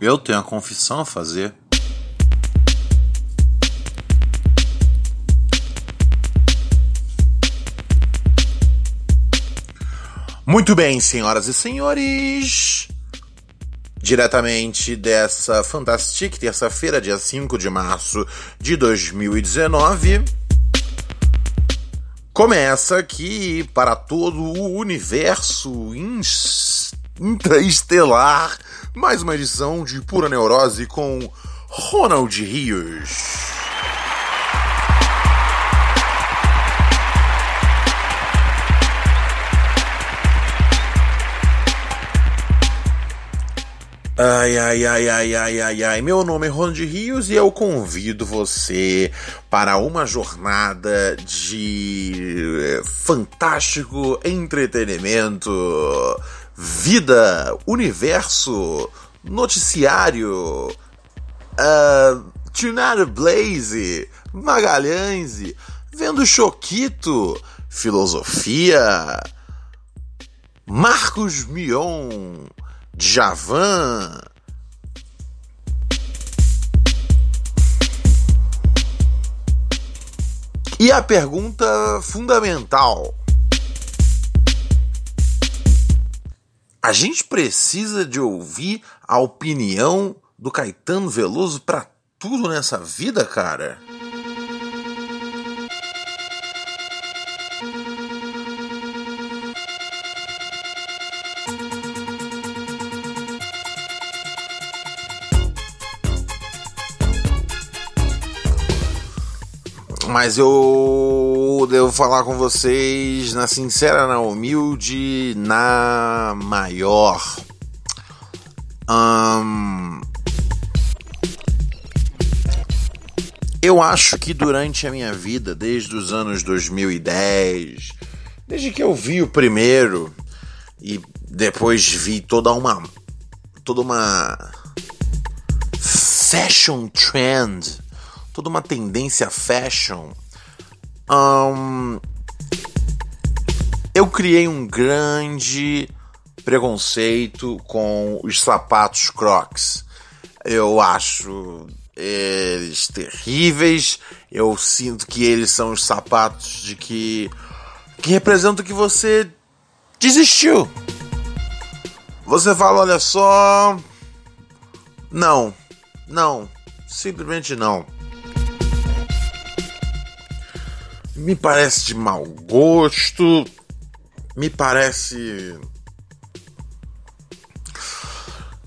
Eu tenho uma confissão a fazer. Muito bem, senhoras e senhores. Diretamente dessa fantástica terça-feira, dia 5 de março de 2019. Começa aqui para todo o universo intraestelar mais uma edição de Pura Neurose com Ronald Rios. Ai, ai, ai, ai, ai, ai, ai. Meu nome é Ronald Rios e eu convido você para uma jornada de fantástico entretenimento, vida, universo, noticiário, uh, Blaze, Magalhães, vendo Choquito, filosofia, Marcos Mion Javan. E a pergunta fundamental: a gente precisa de ouvir a opinião do Caetano Veloso para tudo nessa vida, cara? Mas eu devo falar com vocês na sincera, na humilde, na maior. Eu acho que durante a minha vida, desde os anos 2010, desde que eu vi o primeiro e depois vi toda uma toda uma fashion trend toda uma tendência fashion. Eu criei um grande preconceito com os sapatos Crocs. Eu acho eles terríveis. Eu sinto que eles são os sapatos de que que representam que você desistiu. Você fala, olha só, não, não, simplesmente não. Me parece de mau gosto, me parece.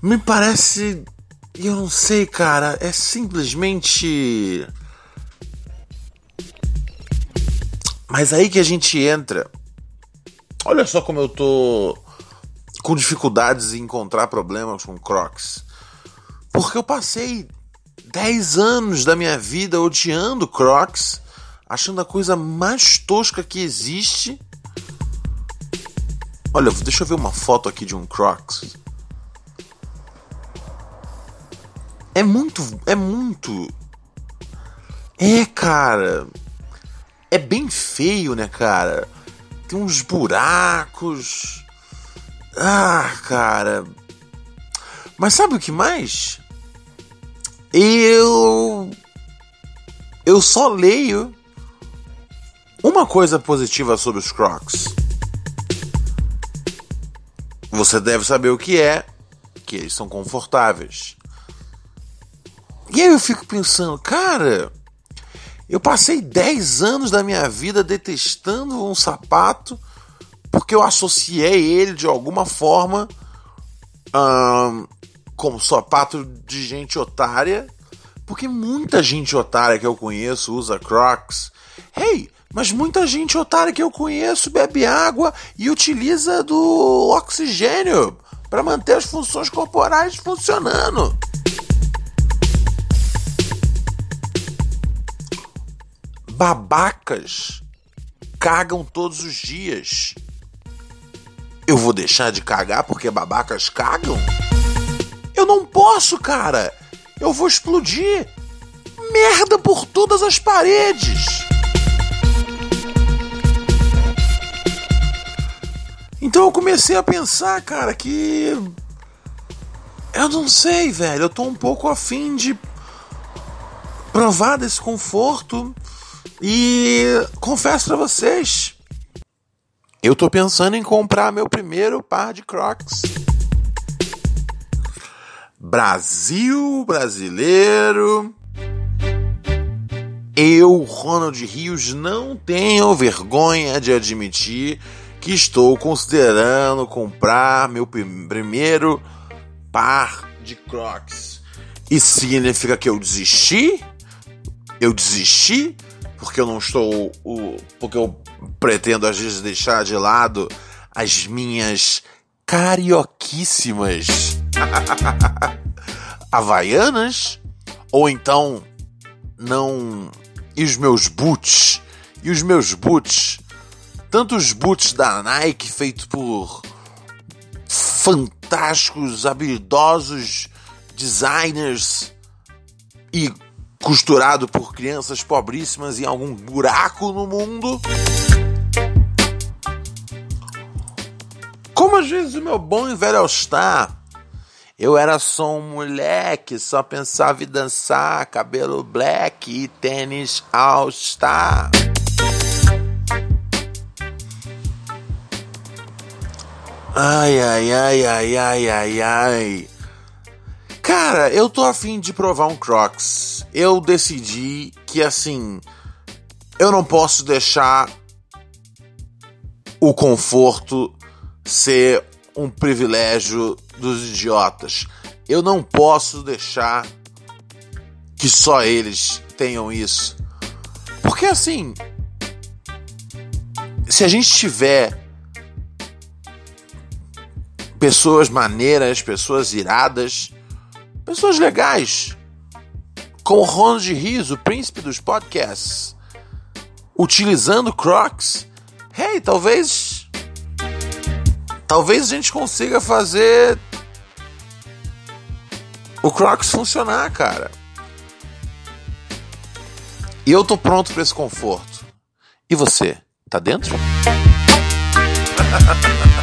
Me parece. Eu não sei, cara, é simplesmente. Mas aí que a gente entra. Olha só como eu tô com dificuldades em encontrar problemas com Crocs. Porque eu passei 10 anos da minha vida odiando Crocs achando a coisa mais tosca que existe. Olha, deixa eu ver uma foto aqui de um Crocs. É muito. É muito. É, cara. É bem feio, né, cara? Tem uns buracos. Ah, cara. Mas sabe o que mais? Eu. Eu só leio uma coisa positiva sobre os Crocs. Você deve saber o que é, que eles são confortáveis. E aí eu fico pensando, cara, eu passei 10 anos da minha vida detestando um sapato porque eu associei ele de alguma forma um, como sapato de gente otária. Porque muita gente otária que eu conheço usa Crocs. Hey, mas muita gente otária que eu conheço bebe água e utiliza do oxigênio para manter as funções corporais funcionando. Babacas cagam todos os dias. Eu vou deixar de cagar porque babacas cagam? Eu não posso, cara! Eu vou explodir! Merda por todas as paredes! Então eu comecei a pensar, cara, que. Eu não sei, velho. Eu tô um pouco afim de provar desse conforto. E confesso pra vocês, eu tô pensando em comprar meu primeiro par de Crocs. Brasil brasileiro. Eu, Ronald Rios, não tenho vergonha de admitir que estou considerando comprar meu primeiro par de Crocs. Isso significa que eu desisti? Eu desisti porque eu não estou o porque eu pretendo às vezes deixar de lado as minhas carioquíssimas havaianas ou então não e os meus boots e os meus boots tanto os boots da Nike feitos por fantásticos, habilidosos designers e costurado por crianças pobríssimas em algum buraco no mundo. Como às vezes o meu bom e velho All-Star, eu era só um moleque, só pensava em dançar, cabelo black e tênis All-Star. Ai, ai, ai, ai, ai, ai, ai. Cara, eu tô afim de provar um Crocs. Eu decidi que assim. Eu não posso deixar o conforto ser um privilégio dos idiotas. Eu não posso deixar que só eles tenham isso. Porque assim. Se a gente tiver pessoas maneiras, pessoas iradas, pessoas legais, como Ronald Rios, o príncipe dos podcasts, utilizando Crocs. Hey, talvez. Talvez a gente consiga fazer o Crocs funcionar, cara. E eu tô pronto para esse conforto. E você, tá dentro?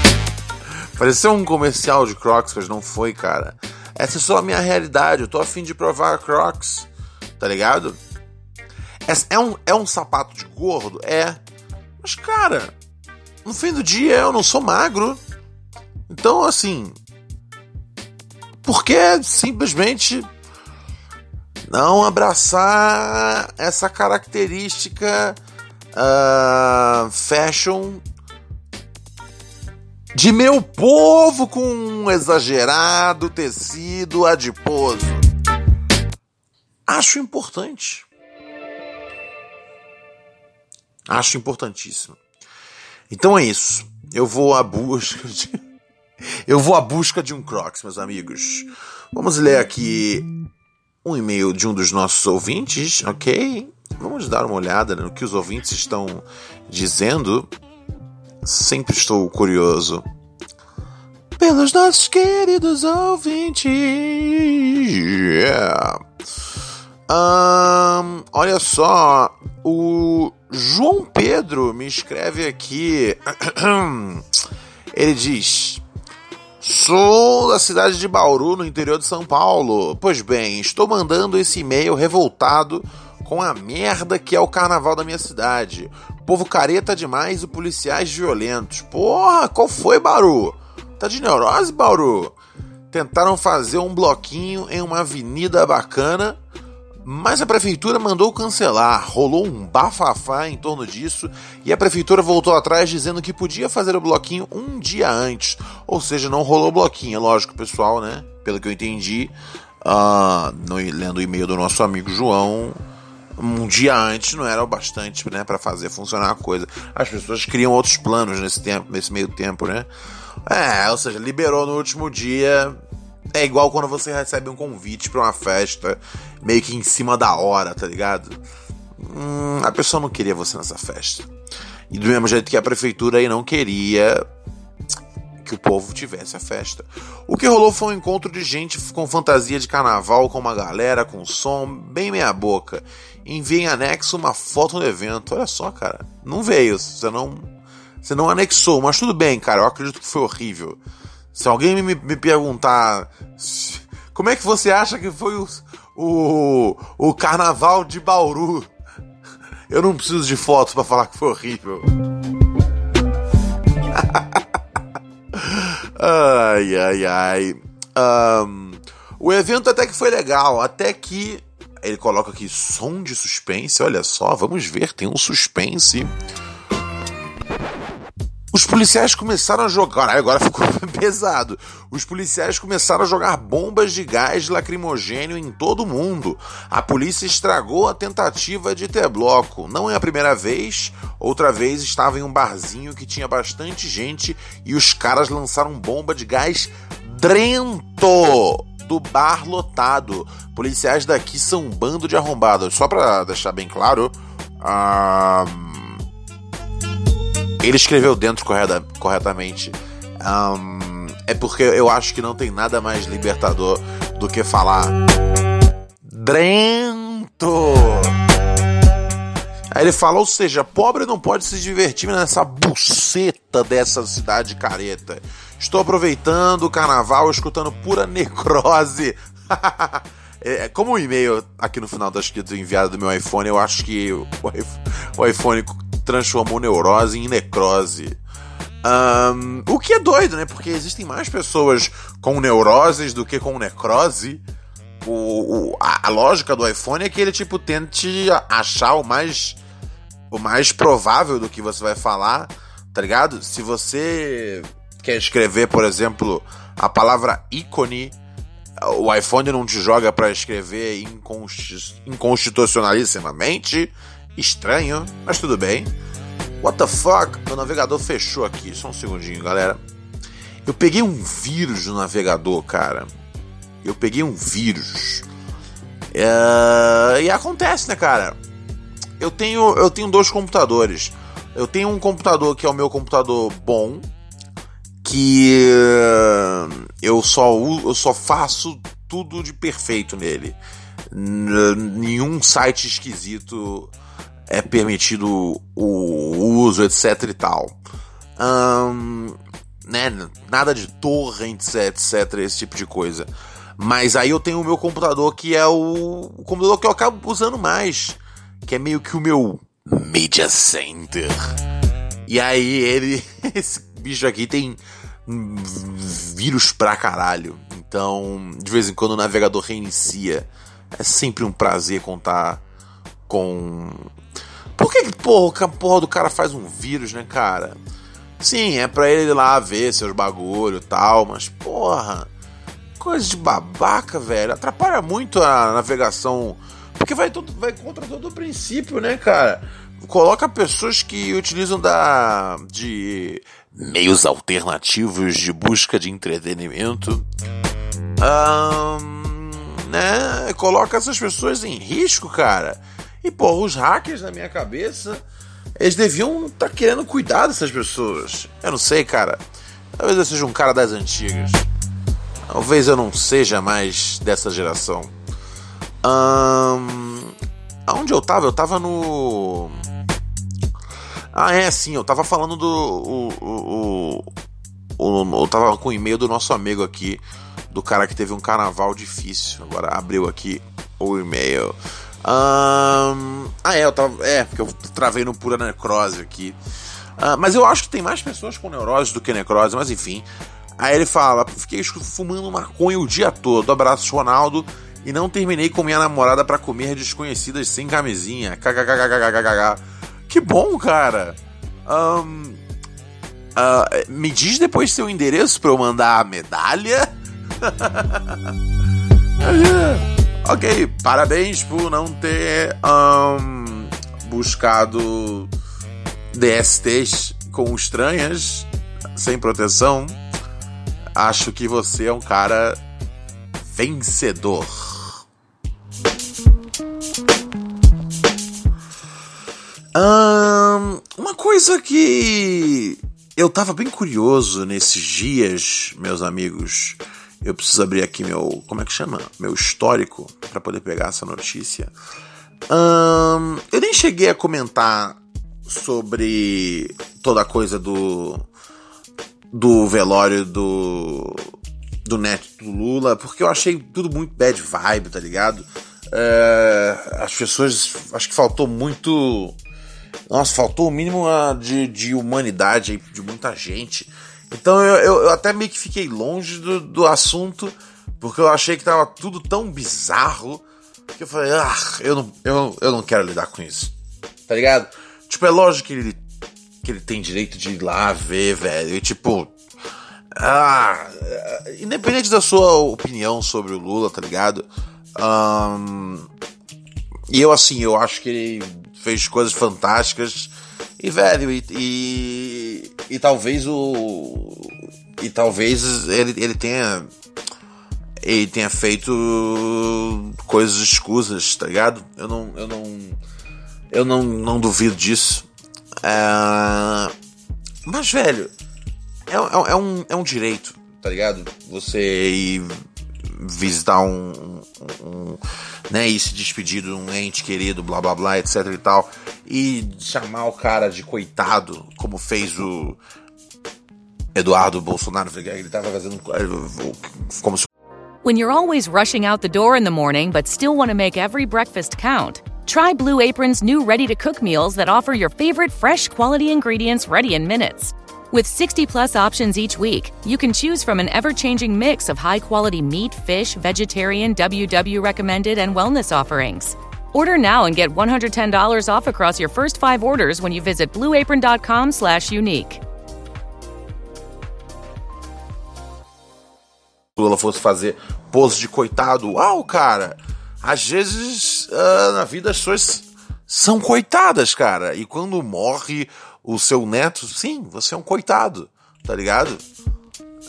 Pareceu um comercial de Crocs, mas não foi, cara. Essa é só a minha realidade. Eu tô afim de provar Crocs, tá ligado? É um, é um sapato de gordo? É. Mas, cara, no fim do dia eu não sou magro. Então, assim. Por que simplesmente não abraçar essa característica uh, fashion de meu povo com um exagerado tecido adiposo. Acho importante. Acho importantíssimo. Então é isso. Eu vou à busca de. Eu vou à busca de um Crocs, meus amigos. Vamos ler aqui um e-mail de um dos nossos ouvintes, ok? Vamos dar uma olhada no que os ouvintes estão dizendo. Sempre estou curioso. Pelos nossos queridos ouvintes. Yeah. Um, olha só, o João Pedro me escreve aqui. Ele diz: Sou da cidade de Bauru, no interior de São Paulo. Pois bem, estou mandando esse e-mail revoltado com a merda que é o carnaval da minha cidade. Povo careta demais e policiais violentos. Porra, qual foi, Bauru? Tá de neurose, Bauru? Tentaram fazer um bloquinho em uma avenida bacana, mas a prefeitura mandou cancelar. Rolou um bafafá em torno disso e a prefeitura voltou atrás dizendo que podia fazer o bloquinho um dia antes. Ou seja, não rolou bloquinho, é lógico, pessoal, né? Pelo que eu entendi, uh, no, lendo o e-mail do nosso amigo João, um dia antes não era o bastante né, para fazer funcionar a coisa. As pessoas criam outros planos nesse tempo, nesse meio tempo, né? É, ou seja, liberou no último dia. É igual quando você recebe um convite para uma festa meio que em cima da hora, tá ligado? hum, a pessoa não queria você nessa festa. E do mesmo jeito que a prefeitura aí não queria que o povo tivesse a festa. O que rolou foi um encontro de gente com fantasia de carnaval, com uma galera, com som, bem meia boca. Enviei em anexo uma foto do evento. Olha só, cara. Não veio, você não. Você não anexou, mas tudo bem, cara. Eu acredito que foi horrível. Se alguém me, me perguntar. Como é que você acha que foi o, o, o carnaval de Bauru? Eu não preciso de fotos para falar que foi horrível. ai, ai, ai. Um, o evento até que foi legal, até que ele coloca aqui som de suspense. Olha só, vamos ver, tem um suspense. Os policiais começaram a jogar. Agora ficou pesado. Os policiais começaram a jogar bombas de gás lacrimogênio em todo mundo. A polícia estragou a tentativa de ter bloco. Não é a primeira vez. Outra vez estava em um barzinho que tinha bastante gente e os caras lançaram bomba de gás drento do bar lotado. Policiais daqui são um bando de arrombados. Só pra deixar bem claro. Uh ele escreveu dentro correta, corretamente. Um, é porque eu acho que não tem nada mais libertador do que falar Drento. Aí ele fala, ou seja, pobre não pode se divertir nessa buceta dessa cidade careta. Estou aproveitando o carnaval, escutando pura necrose. É, como o e-mail aqui no final tá escrito enviado do meu iPhone, eu acho que o iPhone transformou neurose em necrose. Um, o que é doido, né? Porque existem mais pessoas com neuroses do que com necrose. O, o a, a, lógica do iPhone é que ele tipo tente achar o mais o mais provável do que você vai falar, tá ligado? Se você quer escrever, por exemplo, a palavra ícone, o iPhone não te joga para escrever inconstitucionalissimamente, Estranho, mas tudo bem. What the fuck? Meu navegador fechou aqui. Só um segundinho, galera. Eu peguei um vírus no navegador, cara. Eu peguei um vírus. É... E acontece, né, cara? Eu tenho, eu tenho dois computadores. Eu tenho um computador que é o meu computador bom, que eu só eu só faço tudo de perfeito nele. Nenhum site esquisito é permitido o uso, etc e tal. Um, né, nada de torrents, etc, esse tipo de coisa. Mas aí eu tenho o meu computador que é o, o computador que eu acabo usando mais, que é meio que o meu Media Center. E aí ele, esse bicho aqui tem vírus pra caralho. Então, de vez em quando o navegador reinicia. É sempre um prazer contar com por que, porra, a porra do cara faz um vírus, né, cara? Sim, é pra ele lá ver seus bagulho e tal, mas porra, coisa de babaca, velho. Atrapalha muito a navegação. Porque vai, todo, vai contra todo o princípio, né, cara? Coloca pessoas que utilizam da de meios alternativos de busca de entretenimento. Um, né? Coloca essas pessoas em risco, cara. E, pô, os hackers na minha cabeça, eles deviam estar tá querendo cuidar dessas pessoas. Eu não sei, cara. Talvez eu seja um cara das antigas. Talvez eu não seja mais dessa geração. Um, aonde eu tava? Eu tava no. Ah, é, sim, eu tava falando do. O, o, eu tava com o e-mail do nosso amigo aqui, do cara que teve um carnaval difícil. Agora abriu aqui o e-mail. Ah, é, eu tava. É, porque eu travei no pura necrose aqui. Uh, mas eu acho que tem mais pessoas com neurose do que necrose, mas enfim. Aí ele fala: fiquei fumando maconha o dia todo. Abraço, Ronaldo. E não terminei com minha namorada para comer desconhecidas sem camisinha. KKKKKKK. Que bom, cara. Um, uh, me diz depois seu endereço pra eu mandar a medalha. Ok, parabéns por não ter um, buscado DSTs com estranhas, sem proteção. Acho que você é um cara vencedor. Coisa que eu tava bem curioso nesses dias, meus amigos. Eu preciso abrir aqui meu. Como é que chama? Meu histórico para poder pegar essa notícia. Eu nem cheguei a comentar sobre toda a coisa do. do velório do. do neto do Lula, porque eu achei tudo muito bad vibe, tá ligado? Uh, as pessoas. acho que faltou muito nossa, faltou o mínimo ah, de, de humanidade aí de muita gente. Então eu, eu, eu até meio que fiquei longe do, do assunto, porque eu achei que tava tudo tão bizarro que eu falei, ah, eu não, eu, eu não quero lidar com isso. Tá ligado? Tipo, é lógico que ele, que ele tem direito de ir lá ver, velho. E tipo. Ah, independente da sua opinião sobre o Lula, tá ligado? Um, e eu, assim, eu acho que ele fez coisas fantásticas. E, velho, e, e, e talvez o. E talvez ele, ele tenha. Ele tenha feito coisas escusas, tá ligado? Eu não. Eu não. Eu não, não duvido disso. É, mas, velho, é, é, é, um, é um direito, tá ligado? Você visitar um, um, né, e se despedir de um ente querido, blá blá blá, etc e tal, e chamar o cara de coitado, como fez o Eduardo Bolsonaro, ele tava fazendo como se When you're always rushing out the door in the morning but still want to make every breakfast count, try Blue Apron's new ready to cook meals that offer your favorite fresh quality ingredients ready in minutes. With 60 plus options each week, you can choose from an ever changing mix of high quality meat, fish, vegetarian, WW recommended, and wellness offerings. Order now and get $110 off across your first five orders when you visit blueapron.com slash unique. Lula fosse fazer pose de coitado. Uau, cara! Às vezes uh, na vida as pessoas são coitadas, cara. E quando morre o seu neto, sim, você é um coitado, tá ligado?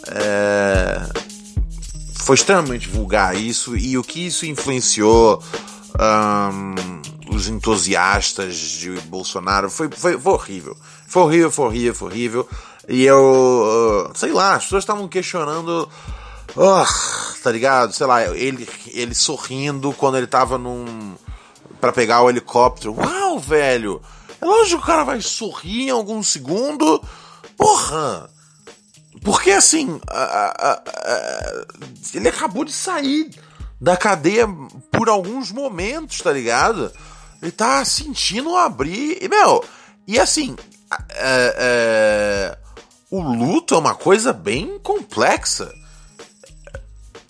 É... Foi extremamente vulgar isso, e o que isso influenciou um, os entusiastas de Bolsonaro foi, foi, foi, horrível. Foi horrível, foi horrível, foi horrível. E eu, uh, sei lá, as pessoas estavam questionando. Uh, tá ligado? Sei lá, ele, ele sorrindo quando ele tava num. para pegar o helicóptero. Uau, velho! Lógico que o cara vai sorrir em algum segundo. Porra! Porque assim, a, a, a, ele acabou de sair da cadeia por alguns momentos, tá ligado? Ele tá sentindo abrir. E, meu, e assim, é, é, o luto é uma coisa bem complexa.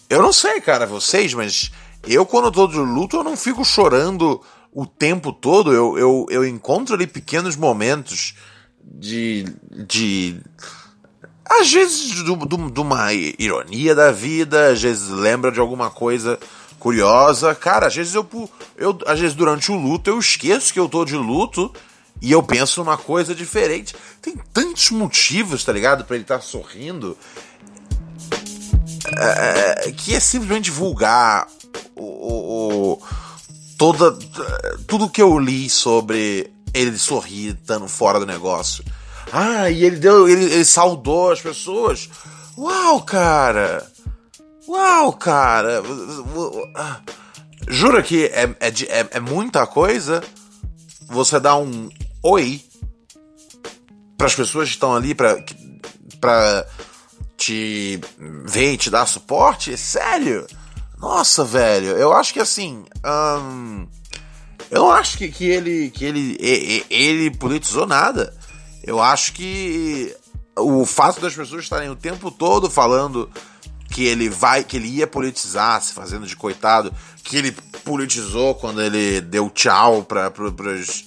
Eu não sei, cara, vocês, mas eu, quando eu tô de luto, eu não fico chorando o tempo todo, eu, eu, eu encontro ali pequenos momentos de. de às vezes de, de uma ironia da vida, às vezes lembra de alguma coisa curiosa. Cara, às vezes eu, eu. Às vezes durante o luto eu esqueço que eu tô de luto e eu penso numa coisa diferente. Tem tantos motivos, tá ligado? para ele estar tá sorrindo. É, que é simplesmente vulgar. O, o, o toda tudo que eu li sobre ele sorrir estando fora do negócio. Ah, e ele deu, ele, ele saudou as pessoas. Uau, cara! Uau, cara! Jura que é, é, é, é muita coisa você dar um oi para as pessoas que estão ali para para te ver e te dar suporte? Sério? Nossa, velho, eu acho que assim. Eu não acho que, que ele. que ele, ele, ele politizou nada. Eu acho que o fato das pessoas estarem o tempo todo falando que ele vai, que ele ia politizar, se fazendo de coitado, que ele politizou quando ele deu tchau para pros,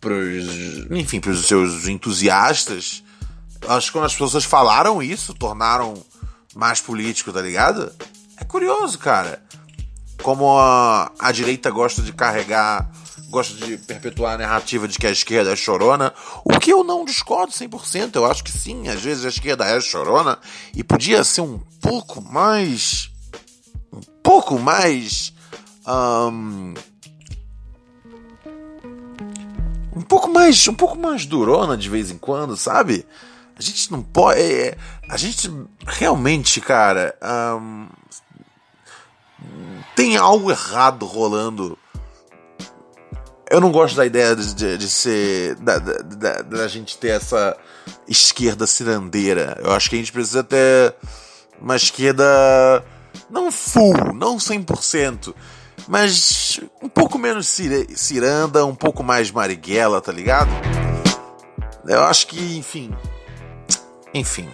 pros, enfim, pros seus entusiastas. Acho que quando as pessoas falaram isso, tornaram mais político, tá ligado? É curioso, cara. Como a, a direita gosta de carregar, gosta de perpetuar a narrativa de que a esquerda é chorona, o que eu não discordo 100%. Eu acho que sim, às vezes a esquerda é chorona e podia ser um pouco mais. um pouco mais. Um, um pouco mais, um pouco mais durona de vez em quando, sabe? A gente não pode. É, a gente realmente, cara. Um, tem algo errado rolando. Eu não gosto da ideia de, de, de ser. Da, da, da, gente ter essa esquerda cirandeira. Eu acho que a gente precisa ter uma esquerda. Não full, não 100%, mas um pouco menos ciranda, um pouco mais marighella, tá ligado? Eu acho que, enfim. Enfim.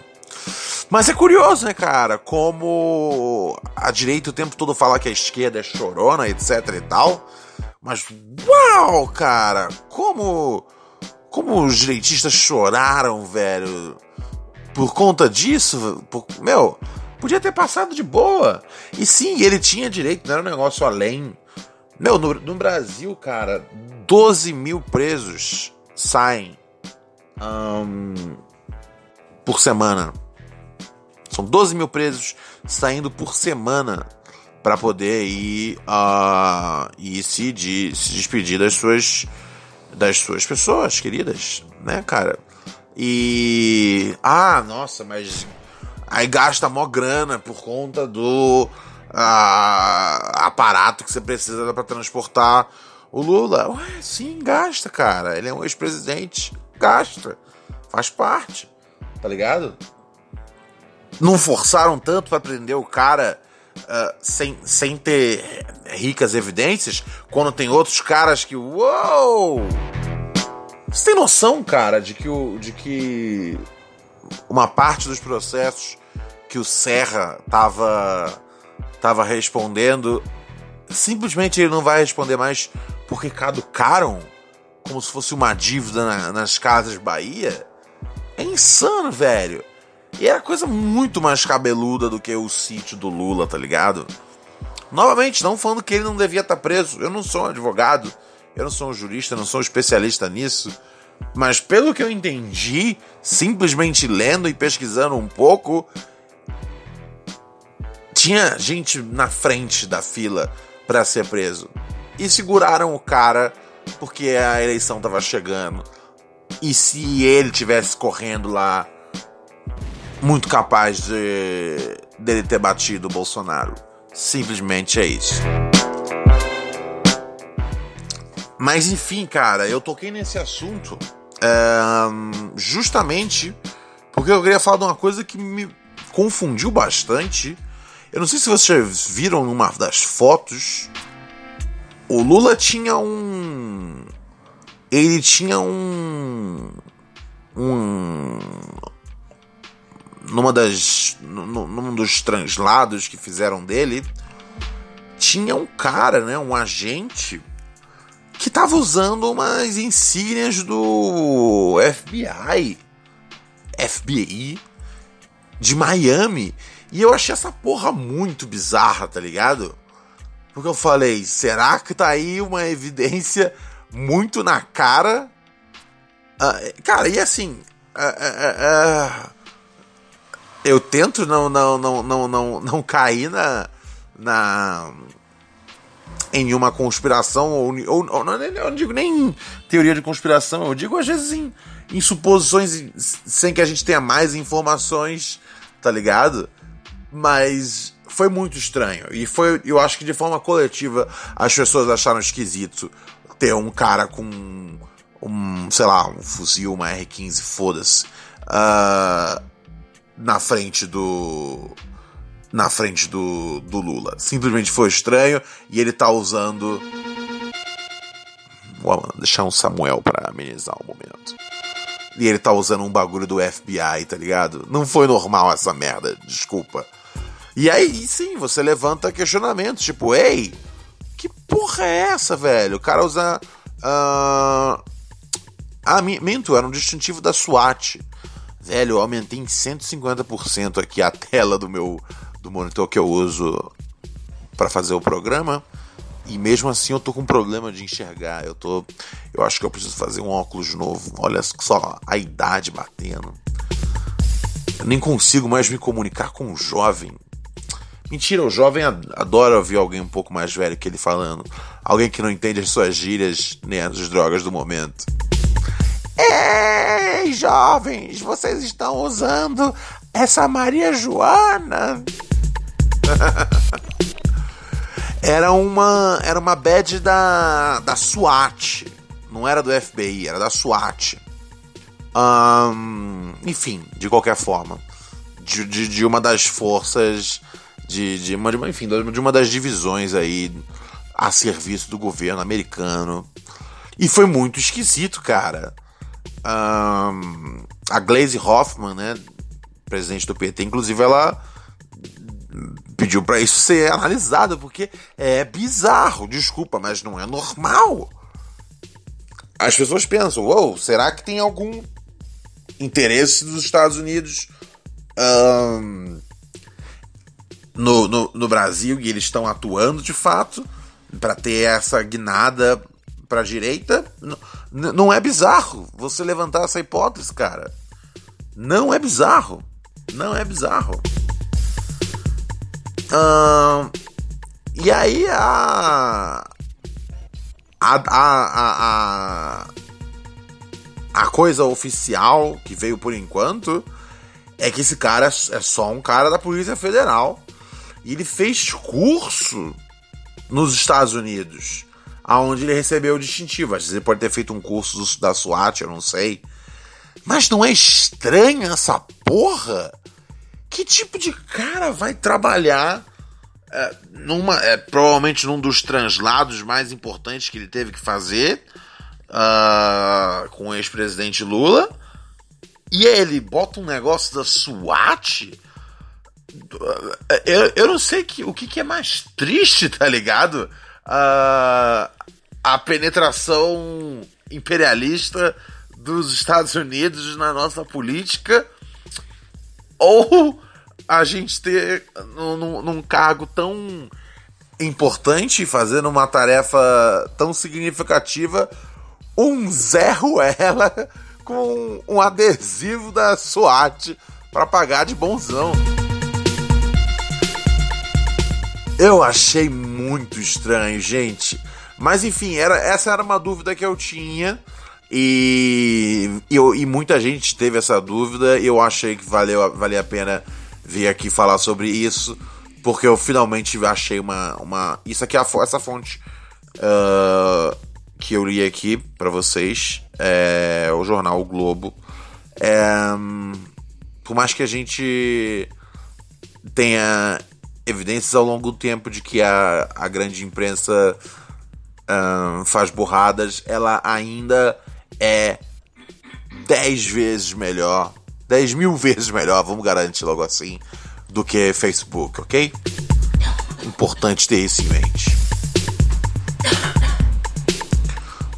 Mas é curioso, né, cara? Como a direita o tempo todo fala que a esquerda é chorona, etc e tal. Mas, uau, cara! Como. Como os direitistas choraram, velho. Por conta disso, por, meu, podia ter passado de boa. E sim, ele tinha direito, não era um negócio além. Meu, no, no Brasil, cara, 12 mil presos saem um, por semana. São 12 mil presos saindo por semana para poder ir, uh, ir se, de, se despedir das suas, das suas pessoas queridas, né, cara? E. Ah, nossa, mas. Aí gasta mó grana por conta do uh, aparato que você precisa para transportar o Lula. Ué, sim, gasta, cara. Ele é um ex-presidente. Gasta. Faz parte. Tá ligado? Não forçaram tanto para prender o cara uh, sem, sem ter ricas evidências, quando tem outros caras que. Uou! Você tem noção, cara, de que, o, de que uma parte dos processos que o Serra tava, tava respondendo, simplesmente ele não vai responder mais porque caducaram, como se fosse uma dívida na, nas casas Bahia? É insano, velho. E era coisa muito mais cabeluda do que o sítio do Lula, tá ligado? Novamente, não falando que ele não devia estar tá preso. Eu não sou um advogado, eu não sou um jurista, não sou um especialista nisso. Mas pelo que eu entendi, simplesmente lendo e pesquisando um pouco, tinha gente na frente da fila para ser preso. E seguraram o cara porque a eleição tava chegando. E se ele tivesse correndo lá muito capaz de dele ter batido o Bolsonaro. Simplesmente é isso. Mas enfim, cara, eu toquei nesse assunto é, justamente porque eu queria falar de uma coisa que me confundiu bastante. Eu não sei se vocês viram numa das fotos. O Lula tinha um. Ele tinha um. Um numa das num dos translados que fizeram dele tinha um cara, né, um agente que tava usando umas insígnias do FBI, FBI de Miami, e eu achei essa porra muito bizarra, tá ligado? Porque eu falei, será que tá aí uma evidência muito na cara? Uh, cara, e assim, uh, eu tento não não não não não, não cair na na em uma conspiração ou, ou, ou não, eu não digo nem teoria de conspiração, eu digo às vezes em, em suposições sem que a gente tenha mais informações, tá ligado? Mas foi muito estranho e foi, eu acho que de forma coletiva as pessoas acharam esquisito ter um cara com um, sei lá, um fuzil, uma R15, foda-se. Uh, na frente do na frente do, do Lula. Simplesmente foi estranho e ele tá usando Vou deixar um Samuel para amenizar o momento. E ele tá usando um bagulho do FBI, tá ligado? Não foi normal essa merda, desculpa. E aí sim, você levanta questionamentos, tipo, ei, que porra é essa, velho? O cara usa. Uh... Ah, minto, era um distintivo da SWAT. Velho, eu aumentei em 150% aqui a tela do meu do monitor que eu uso para fazer o programa. E mesmo assim eu tô com problema de enxergar. Eu tô. Eu acho que eu preciso fazer um óculos novo. Olha só a idade batendo. Eu nem consigo mais me comunicar com o jovem. Mentira, o jovem adora ouvir alguém um pouco mais velho que ele falando. Alguém que não entende as suas gírias nem as drogas do momento. Ei, jovens, vocês estão usando essa Maria Joana? era uma era uma badge da da SWAT, não era do FBI, era da SWAT. Um, enfim, de qualquer forma, de, de, de, uma das forças de, de uma, enfim, de uma das divisões aí a serviço do governo americano. E foi muito esquisito, cara. Um, a Glaze Hoffman, né, presidente do PT, inclusive ela pediu para isso ser analisado, porque é bizarro, desculpa, mas não é normal. As pessoas pensam, uou, será que tem algum interesse dos Estados Unidos um, no, no, no Brasil e eles estão atuando de fato para ter essa guinada para a direita? não é bizarro você levantar essa hipótese, cara. Não é bizarro. Não é bizarro. e aí a a, a, a, a coisa oficial que veio por enquanto é que esse cara é só um cara da Polícia Federal. E ele fez curso nos Estados Unidos, aonde ele recebeu o distintivo. Às vezes ele pode ter feito um curso da SWAT, eu não sei. Mas não é estranha essa porra? Que tipo de cara vai trabalhar é, numa, é, provavelmente num dos translados mais importantes que ele teve que fazer uh, com o ex-presidente Lula? E ele bota um negócio da SWAT? Eu, eu não sei que, o que, que é mais triste, tá ligado? Uh, a penetração imperialista dos Estados Unidos na nossa política ou a gente ter num, num cargo tão importante, fazendo uma tarefa tão significativa, um Zé Ruela com um adesivo da SWAT para pagar de bonzão. Eu achei muito estranho, gente. Mas enfim, era, essa era uma dúvida que eu tinha. E, e, e, muita gente teve essa dúvida. Eu achei que valeu, valia a pena vir aqui falar sobre isso. Porque eu finalmente achei uma. uma isso aqui é a, essa fonte uh, que eu li aqui para vocês. É o jornal o Globo. É, por mais que a gente tenha evidências ao longo do tempo de que a, a grande imprensa um, faz burradas, ela ainda é 10 vezes melhor, 10 mil vezes melhor, vamos garantir logo assim, do que Facebook, ok? Importante ter isso em mente.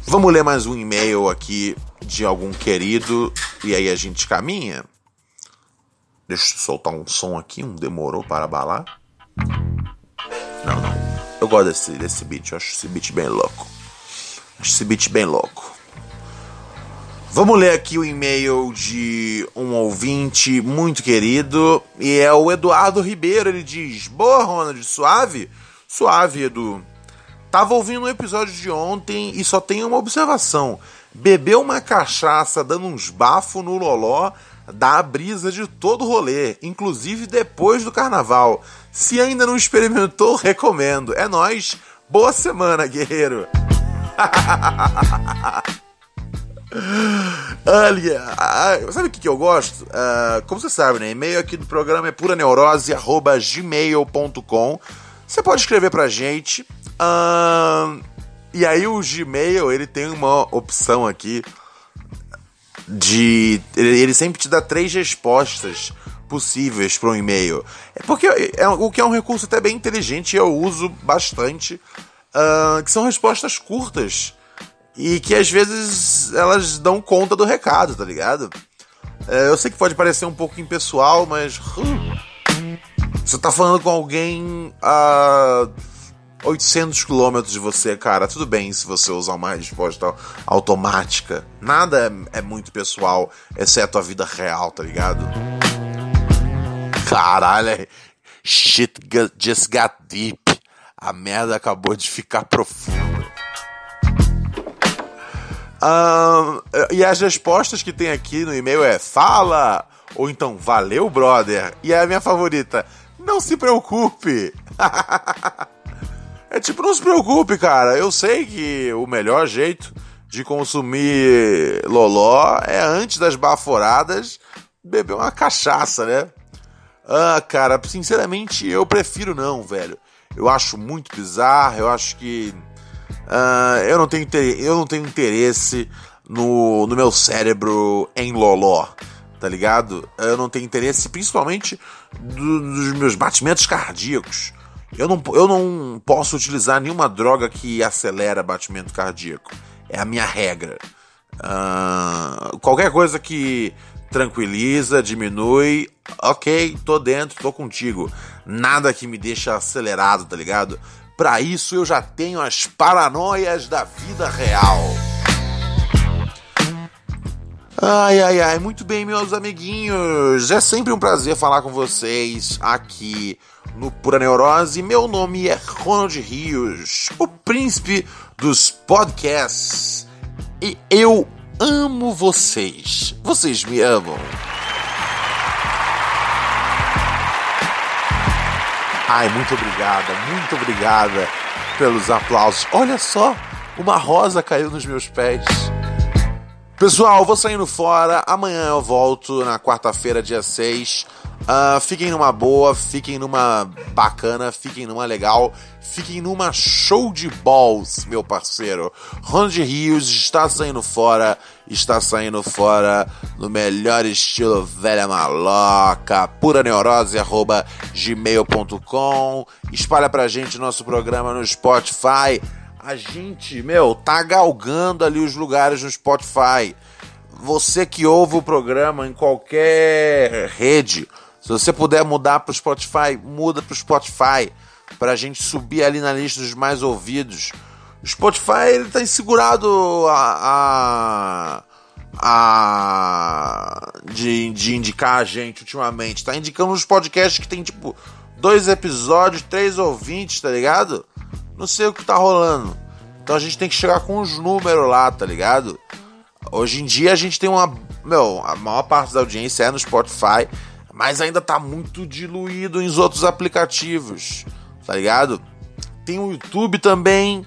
Vamos ler mais um e-mail aqui de algum querido e aí a gente caminha. Deixa eu soltar um som aqui, um demorou para balar. Não, não. Eu gosto desse, desse beat, eu acho esse beat bem louco. Acho esse beat bem louco. Vamos ler aqui o e-mail de um ouvinte muito querido. E é o Eduardo Ribeiro. Ele diz: Boa, Ronald, suave? Suave, Edu. Tava ouvindo um episódio de ontem e só tenho uma observação. Bebeu uma cachaça dando uns bafos no loló dá a brisa de todo o rolê, inclusive depois do carnaval. Se ainda não experimentou, recomendo. É nós. Boa semana, guerreiro. Olha, sabe o que, eu gosto? Uh, como você sabe, né? E-mail aqui do programa é puraneurose.gmail.com. Você pode escrever pra gente. Uh, e aí o Gmail, ele tem uma opção aqui de. Ele sempre te dá três respostas possíveis para um e-mail. É porque é, o que é um recurso até bem inteligente e eu uso bastante, uh, que são respostas curtas e que às vezes elas dão conta do recado, tá ligado? Uh, eu sei que pode parecer um pouco impessoal, mas uh, você tá falando com alguém a 800 quilômetros de você, cara. Tudo bem se você usar uma resposta automática. Nada é, é muito pessoal, exceto a vida real, tá ligado? Caralho, é, shit just got deep. A merda acabou de ficar profunda. Um, e as respostas que tem aqui no e-mail é fala, ou então valeu, brother. E a minha favorita, não se preocupe. é tipo, não se preocupe, cara. Eu sei que o melhor jeito de consumir loló é antes das baforadas beber uma cachaça, né? Ah, cara, sinceramente eu prefiro não, velho. Eu acho muito bizarro, eu acho que uh, eu, não tenho, eu não tenho interesse no, no meu cérebro em loló, tá ligado? Eu não tenho interesse principalmente do, dos meus batimentos cardíacos. Eu não, eu não posso utilizar nenhuma droga que acelera batimento cardíaco. É a minha regra. Uh, qualquer coisa que tranquiliza, diminui, ok, tô dentro, tô contigo. Nada que me deixa acelerado, tá ligado? Para isso eu já tenho as paranoias da vida real. Ai, ai, ai, muito bem, meus amiguinhos. É sempre um prazer falar com vocês aqui no Pura Neurose. Meu nome é Ronald Rios, o príncipe dos podcasts. E eu amo vocês. Vocês me amam. Ai, muito obrigada, muito obrigada pelos aplausos. Olha só, uma rosa caiu nos meus pés. Pessoal, vou saindo fora. Amanhã eu volto na quarta-feira, dia 6. Uh, fiquem numa boa, fiquem numa bacana, fiquem numa legal, fiquem numa show de balls, meu parceiro. Ronald Rios está saindo fora, está saindo fora no melhor estilo velha maloca, pura neurose, arroba gmail.com. Espalha pra gente nosso programa no Spotify a gente, meu, tá galgando ali os lugares no Spotify. Você que ouve o programa em qualquer rede, se você puder mudar para o Spotify, muda para o Spotify, para a gente subir ali na lista dos mais ouvidos. O Spotify ele tá insegurado a, a, a de, de indicar a gente ultimamente. Tá indicando uns podcasts que tem tipo dois episódios, três ouvintes, tá ligado? Não sei o que tá rolando. Então a gente tem que chegar com os números lá, tá ligado? Hoje em dia a gente tem uma. Meu, a maior parte da audiência é no Spotify, mas ainda tá muito diluído em outros aplicativos, tá ligado? Tem o YouTube também,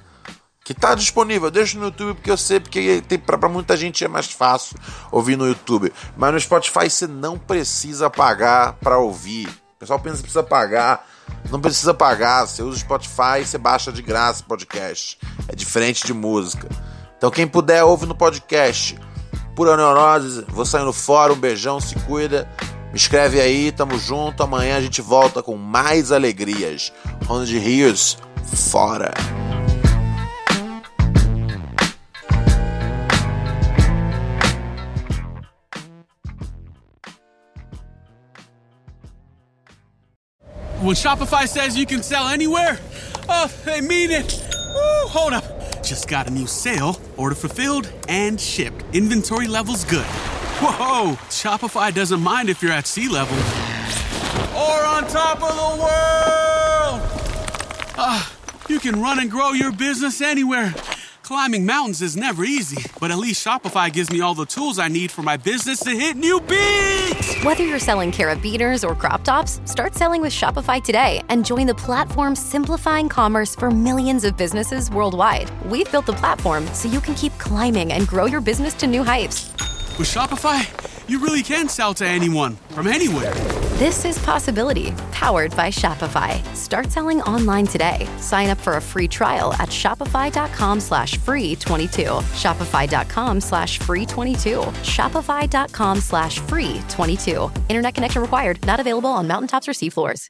que tá disponível. Deixa no YouTube porque eu sei, porque tem, pra, pra muita gente é mais fácil ouvir no YouTube. Mas no Spotify você não precisa pagar pra ouvir. O pessoal pensa que precisa pagar. Não precisa pagar, você usa o Spotify, você baixa de graça podcast. É diferente de música. Então quem puder, ouve no podcast. Pura Neurose, vou saindo fora, um beijão, se cuida. Me escreve aí, tamo junto. Amanhã a gente volta com mais alegrias. Ronald Rios, fora! When Shopify says you can sell anywhere, oh, they mean it. Woo, hold up. Just got a new sale, order fulfilled and shipped. Inventory levels good. Whoa, Shopify doesn't mind if you're at sea level or on top of the world. Ah, you can run and grow your business anywhere. Climbing mountains is never easy, but at least Shopify gives me all the tools I need for my business to hit new beats. Whether you're selling carabiners or crop tops, start selling with Shopify today and join the platform simplifying commerce for millions of businesses worldwide. We've built the platform so you can keep climbing and grow your business to new heights. With Shopify, you really can sell to anyone from anywhere. This is Possibility, powered by Shopify. Start selling online today. Sign up for a free trial at shopify.com slash free 22. Shopify.com slash free 22. Shopify.com slash free 22. Internet connection required. Not available on mountaintops or seafloors.